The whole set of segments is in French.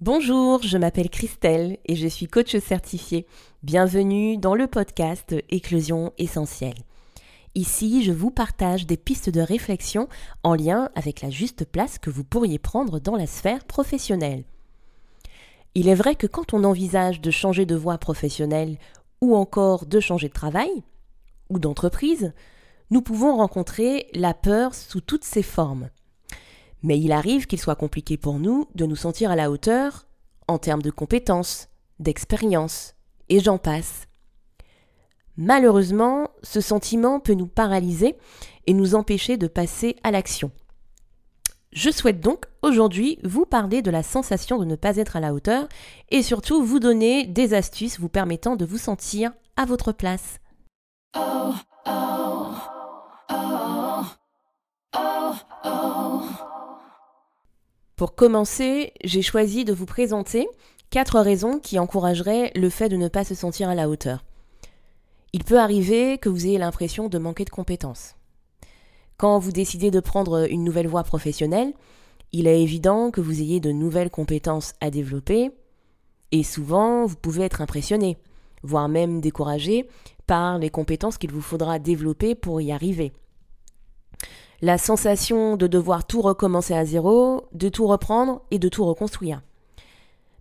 Bonjour, je m'appelle Christelle et je suis coach certifié. Bienvenue dans le podcast Éclosion essentielle. Ici, je vous partage des pistes de réflexion en lien avec la juste place que vous pourriez prendre dans la sphère professionnelle. Il est vrai que quand on envisage de changer de voie professionnelle ou encore de changer de travail ou d'entreprise, nous pouvons rencontrer la peur sous toutes ses formes. Mais il arrive qu'il soit compliqué pour nous de nous sentir à la hauteur en termes de compétences, d'expérience, et j'en passe. Malheureusement, ce sentiment peut nous paralyser et nous empêcher de passer à l'action. Je souhaite donc aujourd'hui vous parler de la sensation de ne pas être à la hauteur et surtout vous donner des astuces vous permettant de vous sentir à votre place. Oh, oh, pour commencer, j'ai choisi de vous présenter quatre raisons qui encourageraient le fait de ne pas se sentir à la hauteur. Il peut arriver que vous ayez l'impression de manquer de compétences. Quand vous décidez de prendre une nouvelle voie professionnelle, il est évident que vous ayez de nouvelles compétences à développer, et souvent vous pouvez être impressionné, voire même découragé par les compétences qu'il vous faudra développer pour y arriver la sensation de devoir tout recommencer à zéro, de tout reprendre et de tout reconstruire.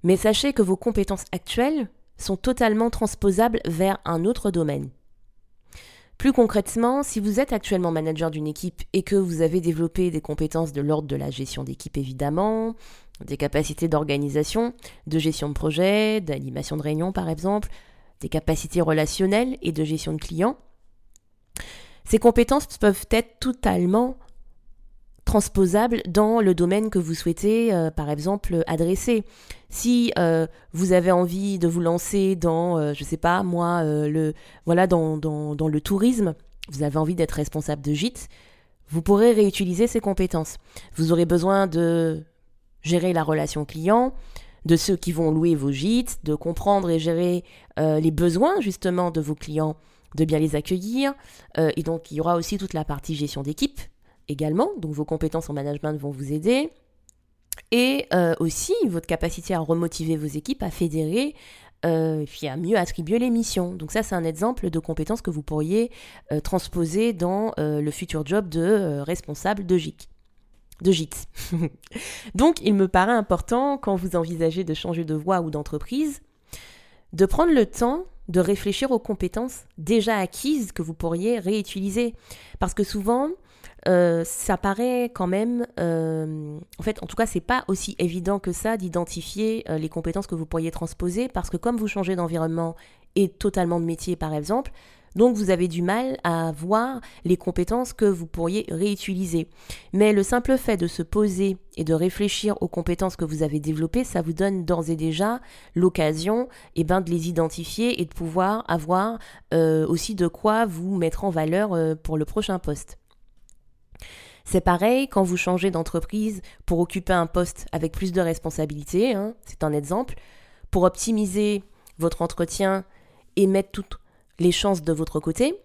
Mais sachez que vos compétences actuelles sont totalement transposables vers un autre domaine. Plus concrètement, si vous êtes actuellement manager d'une équipe et que vous avez développé des compétences de l'ordre de la gestion d'équipe évidemment, des capacités d'organisation, de gestion de projet, d'animation de réunion par exemple, des capacités relationnelles et de gestion de clients, ces compétences peuvent être totalement transposables dans le domaine que vous souhaitez, euh, par exemple, adresser. Si euh, vous avez envie de vous lancer dans, euh, je sais pas, moi, le, voilà, dans, dans, le tourisme, vous avez envie d'être responsable de gîte, vous pourrez réutiliser ces compétences. Vous aurez besoin de gérer la relation client, de ceux qui vont louer vos gîtes, de comprendre et gérer les besoins justement de vos clients de bien les accueillir. Euh, et donc, il y aura aussi toute la partie gestion d'équipe également. Donc, vos compétences en management vont vous aider. Et euh, aussi votre capacité à remotiver vos équipes, à fédérer, euh, puis à mieux attribuer les missions. Donc ça, c'est un exemple de compétences que vous pourriez transposer dans le futur job de responsable de GIC. De GIT. Donc, il me paraît important, quand vous envisagez de changer de voie ou d'entreprise, de prendre le temps de réfléchir aux compétences déjà acquises que vous pourriez réutiliser. Parce que souvent, euh, ça paraît quand même, euh, en fait, en tout cas, c'est pas aussi évident que ça d'identifier euh, les compétences que vous pourriez transposer, parce que comme vous changez d'environnement et totalement de métier, par exemple, donc vous avez du mal à voir les compétences que vous pourriez réutiliser. Mais le simple fait de se poser et de réfléchir aux compétences que vous avez développées, ça vous donne d'ores et déjà l'occasion eh ben, de les identifier et de pouvoir avoir euh, aussi de quoi vous mettre en valeur euh, pour le prochain poste. C'est pareil quand vous changez d'entreprise pour occuper un poste avec plus de responsabilités, hein, c'est un exemple, pour optimiser votre entretien et mettre tout les chances de votre côté,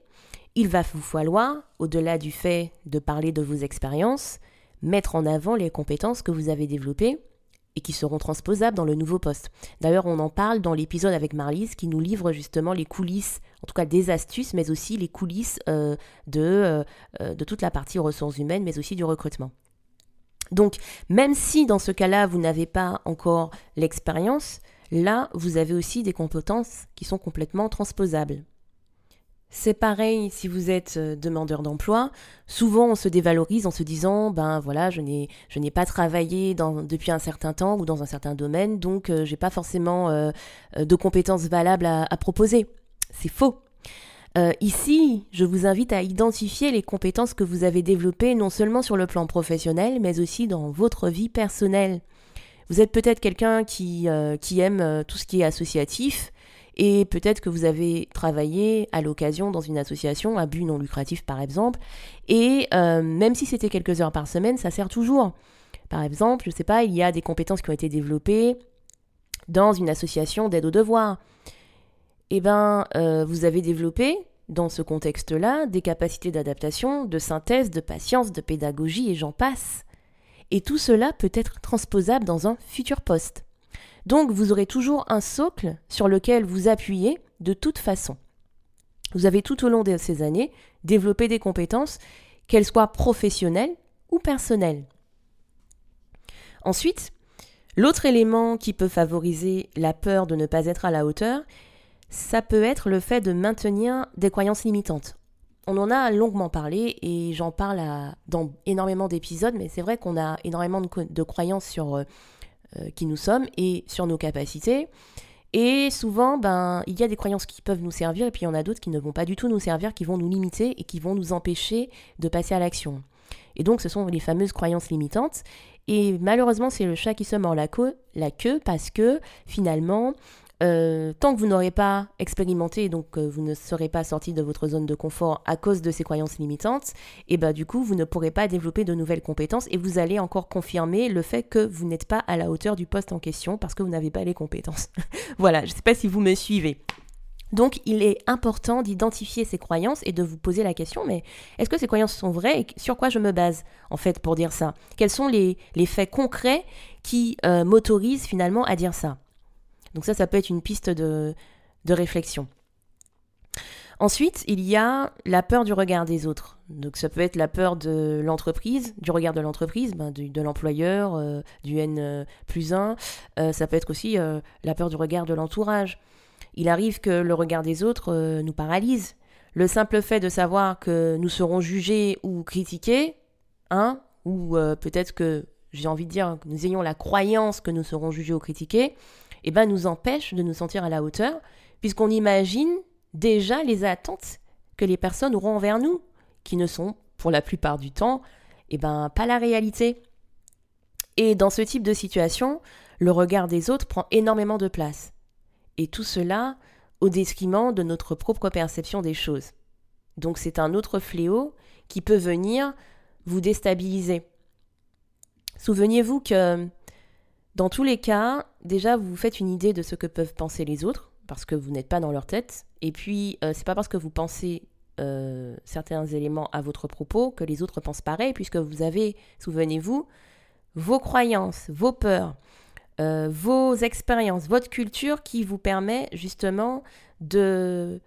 il va vous falloir, au-delà du fait de parler de vos expériences, mettre en avant les compétences que vous avez développées et qui seront transposables dans le nouveau poste. D'ailleurs, on en parle dans l'épisode avec Marlise qui nous livre justement les coulisses, en tout cas des astuces, mais aussi les coulisses euh, euh, euh, de toute la partie ressources humaines, mais aussi du recrutement. Donc, même si dans ce cas-là, vous n'avez pas encore l'expérience, là, vous avez aussi des compétences qui sont complètement transposables. C'est pareil si vous êtes euh, demandeur d'emploi. Souvent, on se dévalorise en se disant, ben voilà, je n'ai, pas travaillé depuis un certain temps ou dans un certain domaine, donc euh, j'ai pas forcément euh, de compétences valables à, proposer. C'est faux. ici, je vous invite à identifier les compétences que vous avez développées non seulement sur le plan professionnel, mais aussi dans votre vie personnelle. Vous êtes peut-être quelqu'un qui aime tout ce qui est associatif, et peut-être que vous avez travaillé à l'occasion dans une association à but non lucratif par exemple, et euh, même si c'était quelques heures par semaine, ça sert toujours. Par exemple, je ne sais pas, il y a des compétences qui ont été développées dans une association d'aide aux devoirs. Eh bien, euh, vous avez développé dans ce contexte-là, des capacités d'adaptation, de synthèse, de patience, de pédagogie et j'en passe. Et tout cela peut être transposable dans un futur poste. Donc vous aurez toujours un socle sur lequel vous appuyez de toute façon. Vous avez tout au long de ces années développé des compétences, qu'elles soient professionnelles ou personnelles. Ensuite, l'autre élément qui peut favoriser la peur de ne pas être à la hauteur, ça peut être le fait de maintenir des croyances limitantes. On en a longuement parlé et j'en parle dans énormément d'épisodes, mais c'est vrai qu'on a énormément de, croyances sur euh, qui nous sommes et sur nos capacités. Et souvent, ben, il y a des croyances qui peuvent nous servir et puis il y en a d'autres qui ne vont pas du tout nous servir, qui vont nous limiter et qui vont nous empêcher de passer à l'action. Et donc, ce sont les fameuses croyances limitantes. Et malheureusement, c'est le chat qui se mord la la queue parce que finalement, euh, tant que vous n'aurez pas expérimenté, donc euh, vous ne serez pas sorti de votre zone de confort à cause de ces croyances limitantes, et bah du coup vous ne pourrez pas développer de nouvelles compétences et vous allez encore confirmer le fait que vous n'êtes pas à la hauteur du poste en question parce que vous n'avez pas les compétences. voilà, je ne sais pas si vous me suivez. Donc il est important d'identifier ces croyances et de vous poser la question, mais est-ce que ces croyances sont vraies et sur quoi je me base en fait pour dire ça? Quels sont les, faits concrets qui euh, m'autorisent finalement à dire ça? Donc ça, ça peut être une piste de, réflexion. Ensuite, il y a la peur du regard des autres. Donc ça peut être la peur de l'entreprise, du regard de l'entreprise, ben, de, l'employeur, euh, du N euh, plus 1. Euh, ça peut être aussi la peur du regard de l'entourage. Il arrive que le regard des autres nous paralyse. Le simple fait de savoir que nous serons jugés ou critiqués, hein, ou peut-être que, j'ai envie de dire, que nous ayons la croyance que nous serons jugés ou critiqués, eh ben, nous empêche de nous sentir à la hauteur, puisqu'on imagine déjà les attentes que les personnes auront envers nous, qui ne sont, pour la plupart du temps, eh ben, pas la réalité. Et dans ce type de situation, le regard des autres prend énormément de place. Et tout cela au détriment de notre propre perception des choses. Donc c'est un autre fléau qui peut venir vous déstabiliser. Souvenez-vous que dans tous les cas, déjà, vous vous faites une idée de ce que peuvent penser les autres, parce que vous n'êtes pas dans leur tête. Et puis, euh, c'est pas parce que vous pensez euh, certains éléments à votre propos que les autres pensent pareil, puisque vous avez, souvenez-vous, vos croyances, vos peurs, euh, vos expériences, votre culture qui vous permet justement de,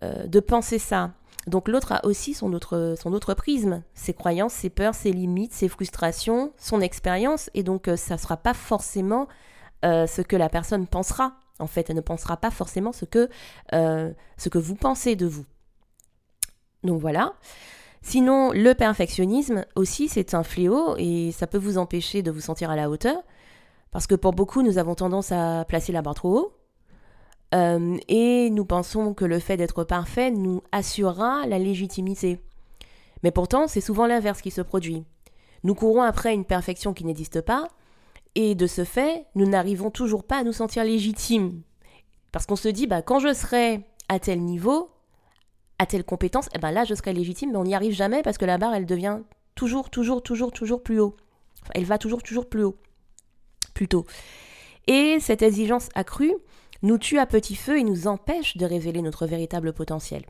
de penser ça. Donc l'autre a aussi son autre, son autre prisme, ses croyances, ses peurs, ses limites, ses frustrations, son expérience, et donc euh, ça ne sera pas forcément euh, ce que la personne pensera. En fait, elle ne pensera pas forcément ce que, euh, ce que vous pensez de vous. Donc voilà. Sinon, le perfectionnisme aussi, c'est un fléau et ça peut vous empêcher de vous sentir à la hauteur. Parce que pour beaucoup, nous avons tendance à placer la barre trop haut euh, et nous pensons que le fait d'être parfait nous assurera la légitimité. Mais pourtant, c'est souvent l'inverse qui se produit. Nous courons après une perfection qui n'existe pas, et de ce fait, nous n'arrivons toujours pas à nous sentir légitimes. Parce qu'on se dit, bah, quand je serai à tel niveau, à telle compétence, eh ben là, je serai légitime, mais on n'y arrive jamais parce que la barre, elle devient toujours, toujours, toujours, toujours plus haut. elle va toujours, toujours plus haut. Plus tôt. Et cette exigence accrue, nous tue à petit feu et nous empêche de révéler notre véritable potentiel.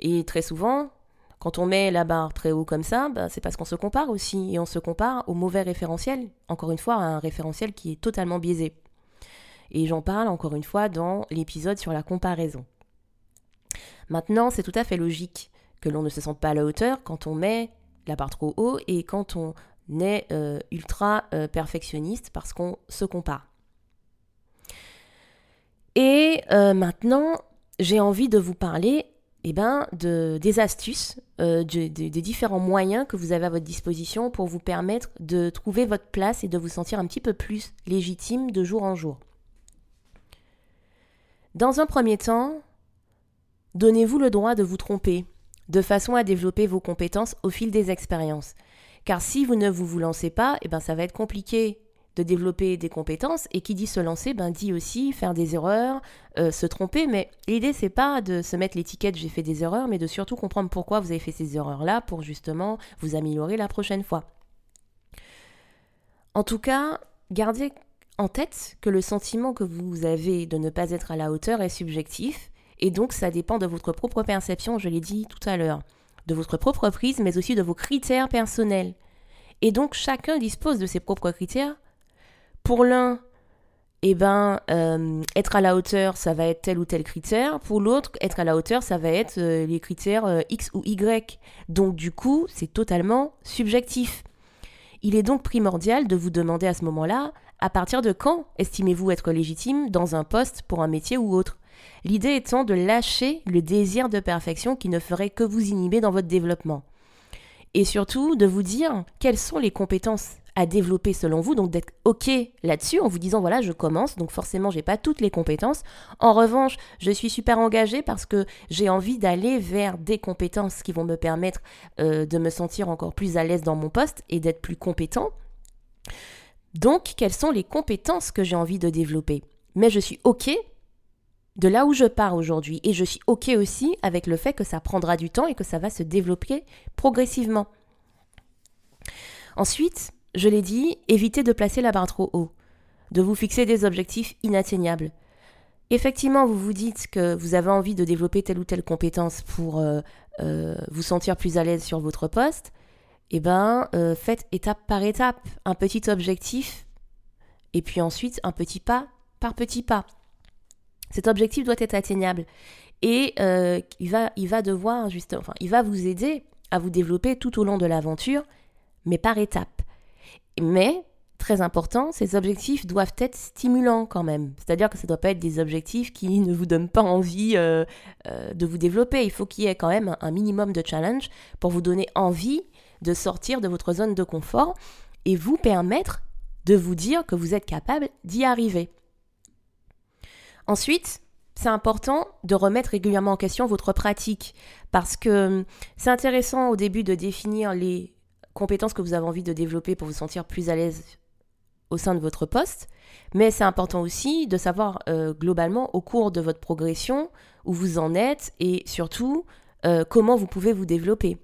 Et très souvent, quand on met la barre très haut comme ça, bah, c'est parce qu'on se compare aussi, et on se compare au mauvais référentiel, encore une fois, à un référentiel qui est totalement biaisé. Et j'en parle encore une fois dans l'épisode sur la comparaison. Maintenant, c'est tout à fait logique que l'on ne se sente pas à la hauteur quand on met la barre trop haut et quand on est euh, ultra euh, perfectionniste parce qu'on se compare. Et euh, maintenant, j'ai envie de vous parler eh ben, de, des astuces, euh, des différents moyens que vous avez à votre disposition pour vous permettre de trouver votre place et de vous sentir un petit peu plus légitime de jour en jour. Dans un premier temps, donnez-vous le droit de vous tromper, de façon à développer vos compétences au fil des expériences. Car si vous ne vous lancez pas, eh ben, ça va être compliqué de développer des compétences et qui dit se lancer ben dit aussi faire des erreurs, euh, se tromper mais l'idée c'est pas de se mettre l'étiquette j'ai fait des erreurs mais de surtout comprendre pourquoi vous avez fait ces erreurs là pour justement vous améliorer la prochaine fois. En tout cas, gardez en tête que le sentiment que vous avez de ne pas être à la hauteur est subjectif Et donc, ça dépend de votre propre perception, je l'ai dit tout à l'heure, de votre propre prise, mais aussi de vos critères personnels. Et donc, chacun dispose de ses propres critères. Pour l'un, eh ben, euh, être à la hauteur, ça va être tel ou tel critère. Pour l'autre, être à la hauteur, ça va être euh, les critères euh, X ou Y. Donc, du coup, c'est totalement subjectif. Il est donc primordial de vous demander à ce moment-là, à partir de quand estimez-vous être légitime dans un poste pour un métier ou autre? L'idée étant de lâcher le désir de perfection qui ne ferait que vous inhiber dans votre développement. Et surtout de vous dire quelles sont les compétences à développer selon vous, donc d'être OK là-dessus en vous disant voilà, je commence, donc forcément, j'ai pas toutes les compétences. En revanche, je suis super engagée parce que j'ai envie d'aller vers des compétences qui vont me permettre euh, de me sentir encore plus à l'aise dans mon poste et d'être plus compétent. Donc, quelles sont les compétences que j'ai envie de développer? Mais je suis OK de là où je pars aujourd'hui. Et je suis OK aussi avec le fait que ça prendra du temps et que ça va se développer progressivement. Ensuite, je l'ai dit, évitez de placer la barre trop haut, de vous fixer des objectifs inatteignables. Effectivement, vous vous dites que vous avez envie de développer telle ou telle compétence pour euh, euh, vous sentir plus à l'aise sur votre poste. Eh bien, euh, faites étape par étape un petit objectif et puis ensuite un petit pas par petit pas. Cet objectif doit être atteignable et euh, il, va, il va devoir justement, enfin, il va vous aider à vous développer tout au long de l'aventure, mais par étapes. Mais très important, ces objectifs doivent être stimulants quand même. C'est-à-dire que ça ne doit pas être des objectifs qui ne vous donnent pas envie euh, euh, de vous développer. Il faut qu'il y ait quand même un minimum de challenge pour vous donner envie de sortir de votre zone de confort et vous permettre de vous dire que vous êtes capable d'y arriver. Ensuite, c'est important de remettre régulièrement en question votre pratique parce que hum, c'est intéressant au début de définir les compétences que vous avez envie de développer pour vous sentir plus à l'aise au sein de votre poste, mais c'est important aussi de savoir euh, globalement au cours de votre progression où vous en êtes et surtout euh, comment vous pouvez vous développer.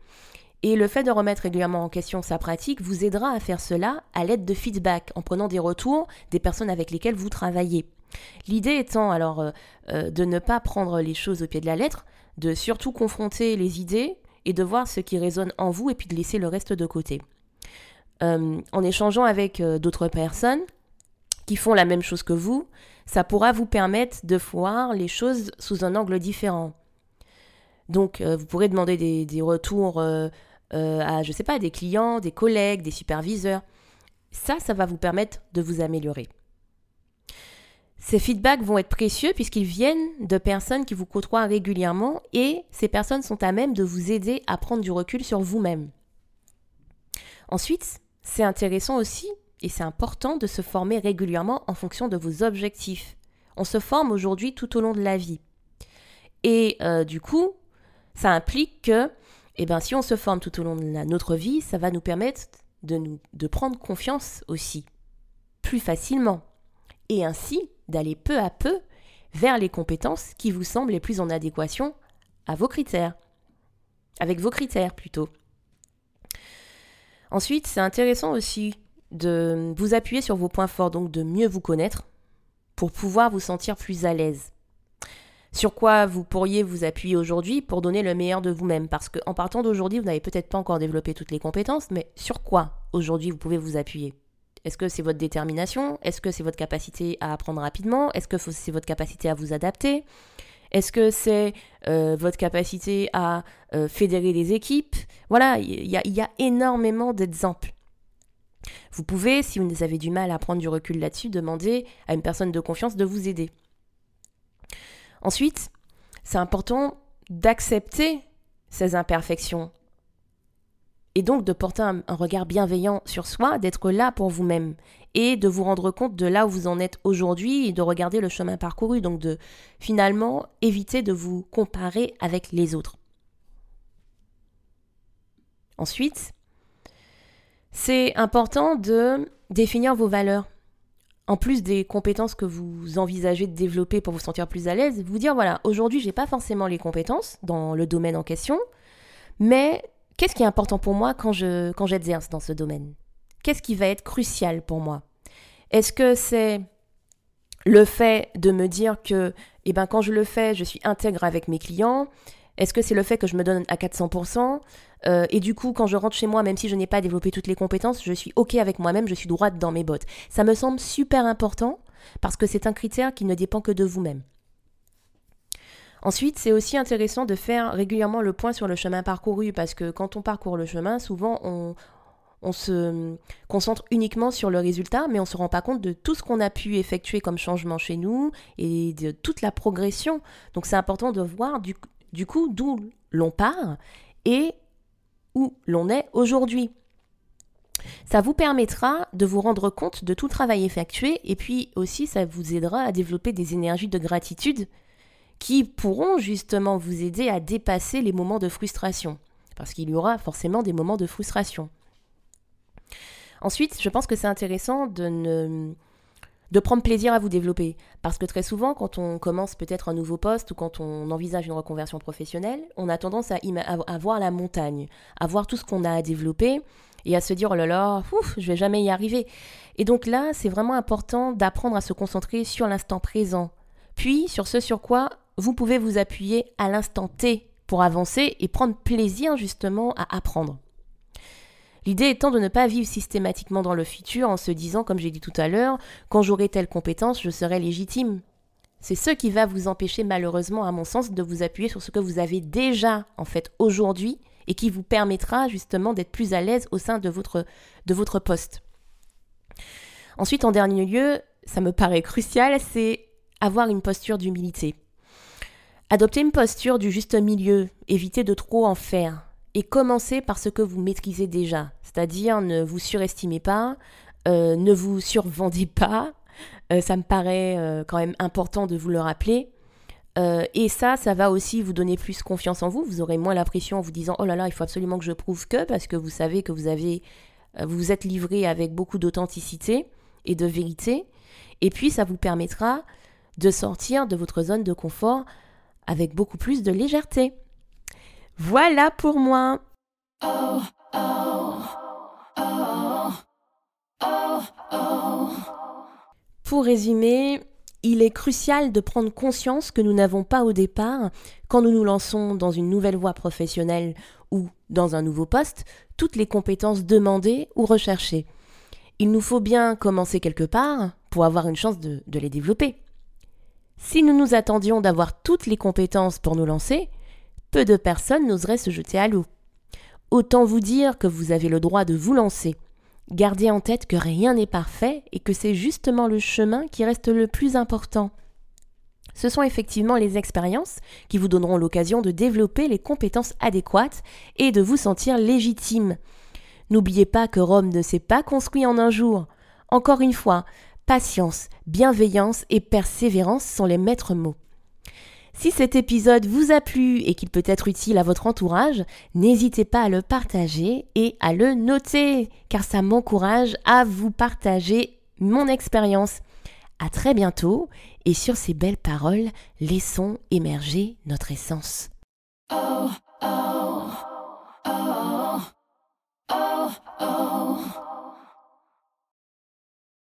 Et le fait de remettre régulièrement en question sa pratique vous aidera à faire cela à l'aide de feedback, en prenant des retours des personnes avec lesquelles vous travaillez. L'idée étant alors euh, de ne pas prendre les choses au pied de la lettre, de surtout confronter les idées et de voir ce qui résonne en vous et puis de laisser le reste de côté. Euh, en échangeant avec d'autres personnes qui font la même chose que vous, ça pourra vous permettre de voir les choses sous un angle différent. Donc, vous pourrez demander des, retours à, je sais pas, des clients, des collègues, des superviseurs. Ça, ça va vous permettre de vous améliorer. Ces feedbacks vont être précieux puisqu'ils viennent de personnes qui vous côtoient régulièrement et ces personnes sont à même de vous aider à prendre du recul sur vous-même. Ensuite, c'est intéressant aussi et c'est important de se former régulièrement en fonction de vos objectifs. On se forme aujourd'hui tout au long de la vie. Et euh, du coup, ça implique que eh ben, si on se forme tout au long de notre vie, ça va nous permettre de, prendre confiance aussi, plus facilement. Et ainsi, d'aller peu à peu vers les compétences qui vous semblent les plus en adéquation à vos critères. Avec vos critères plutôt. Ensuite, c'est intéressant aussi de vous appuyer sur vos points forts, donc de mieux vous connaître pour pouvoir vous sentir plus à l'aise. Sur quoi vous pourriez vous appuyer aujourd'hui pour donner le meilleur de vous-même? Parce qu'en partant d'aujourd'hui, vous n'avez peut-être pas encore développé toutes les compétences, mais sur quoi aujourd'hui vous pouvez vous appuyer? Est-ce que c'est votre détermination? Est-ce que c'est votre capacité à apprendre rapidement? Est-ce que c'est votre capacité à vous adapter? Est-ce que c'est euh, votre capacité à euh, fédérer des équipes? Voilà, il y, a énormément d'exemples. Vous pouvez, si vous avez du mal à prendre du recul là-dessus, demander à une personne de confiance de vous aider. Ensuite, c'est important d'accepter ces imperfections et donc de porter un, regard bienveillant sur soi, d'être là pour vous-même et de vous rendre compte de là où vous en êtes aujourd'hui et de regarder le chemin parcouru, donc de finalement éviter de vous comparer avec les autres. Ensuite, c'est important de définir vos valeurs. En plus des compétences que vous envisagez de développer pour vous sentir plus à l'aise, vous dire voilà, aujourd'hui, j'ai pas forcément les compétences dans le domaine en question, mais Qu'est-ce qui est important pour moi quand je quand j'exerce dans ce domaine? Qu'est-ce qui va être crucial pour moi? Est-ce que c'est le fait de me dire que eh ben, quand je le fais, je suis intègre avec mes clients? Est-ce que c'est le fait que je me donne à 400% euh, Et du coup, quand je rentre chez moi, même si je n'ai pas développé toutes les compétences, je suis OK avec moi-même, je suis droite dans mes bottes. Ça me semble super important parce que c'est un critère qui ne dépend que de vous-même. Ensuite, c'est aussi intéressant de faire régulièrement le point sur le chemin parcouru parce que quand on parcourt le chemin, souvent on, se concentre uniquement sur le résultat, mais on ne se rend pas compte de tout ce qu'on a pu effectuer comme changement chez nous et de toute la progression. Donc c'est important de voir du, du coup d'où l'on part et où l'on est aujourd'hui. Ça vous permettra de vous rendre compte de tout travail effectué et puis aussi ça vous aidera à développer des énergies de gratitude qui pourront justement vous aider à dépasser les moments de frustration. Parce qu'il y aura forcément des moments de frustration. Ensuite, je pense que c'est intéressant de ne de prendre plaisir à vous développer. Parce que très souvent, quand on commence peut-être un nouveau poste ou quand on envisage une reconversion professionnelle, on a tendance à, voir la montagne, à voir tout ce qu'on a à développer et à se dire oh là là, ouf, je vais jamais y arriver. Et donc là, c'est vraiment important d'apprendre à se concentrer sur l'instant présent, puis sur ce sur quoi vous pouvez vous appuyer à l'instant T pour avancer et prendre plaisir justement à apprendre. L'idée étant de ne pas vivre systématiquement dans le futur en se disant, comme j'ai dit tout à l'heure, quand j'aurai telle compétence, je serai légitime. C'est ce qui va vous empêcher malheureusement, à mon sens, de vous appuyer sur ce que vous avez déjà en fait aujourd'hui et qui vous permettra justement d'être plus à l'aise au sein de votre, poste. Ensuite, en dernier lieu, ça me paraît crucial, c'est avoir une posture d'humilité. Adopter une posture du juste milieu, éviter de trop en faire et commencez par ce que vous maîtrisez déjà. C'est-à-dire ne vous surestimez pas, euh, ne vous survendez pas. Euh, ça me paraît euh, quand même important de vous le rappeler. et ça, ça va aussi vous donner plus confiance en vous. Vous aurez moins la pression en vous disant oh là là, il faut absolument que je prouve que parce que vous savez que vous avez vous vous êtes livré avec beaucoup d'authenticité et de vérité. Et puis ça vous permettra de sortir de votre zone de confort avec beaucoup plus de légèreté. Voilà pour moi. Pour résumer, il est crucial de prendre conscience que nous n'avons pas au départ, quand nous nous lançons dans une nouvelle voie professionnelle ou dans un nouveau poste, toutes les compétences demandées ou recherchées. Il nous faut bien commencer quelque part pour avoir une chance de, les développer. Si nous nous attendions d'avoir toutes les compétences pour nous lancer, peu de personnes n'oseraient se jeter à l'eau. Autant vous dire que vous avez le droit de vous lancer. Gardez en tête que rien n'est parfait et que c'est justement le chemin qui reste le plus important. Ce sont effectivement les expériences qui vous donneront l'occasion de développer les compétences adéquates et de vous sentir légitime. N'oubliez pas que Rome ne s'est pas construit en un jour. Encore une fois, Patience, bienveillance et persévérance sont les maîtres mots. Si cet épisode vous a plu et qu'il peut être utile à votre entourage, n'hésitez pas à le partager et à le noter, car ça m'encourage à vous partager mon expérience. À très bientôt et sur ces belles paroles, laissons émerger notre essence. Oh, oh, oh,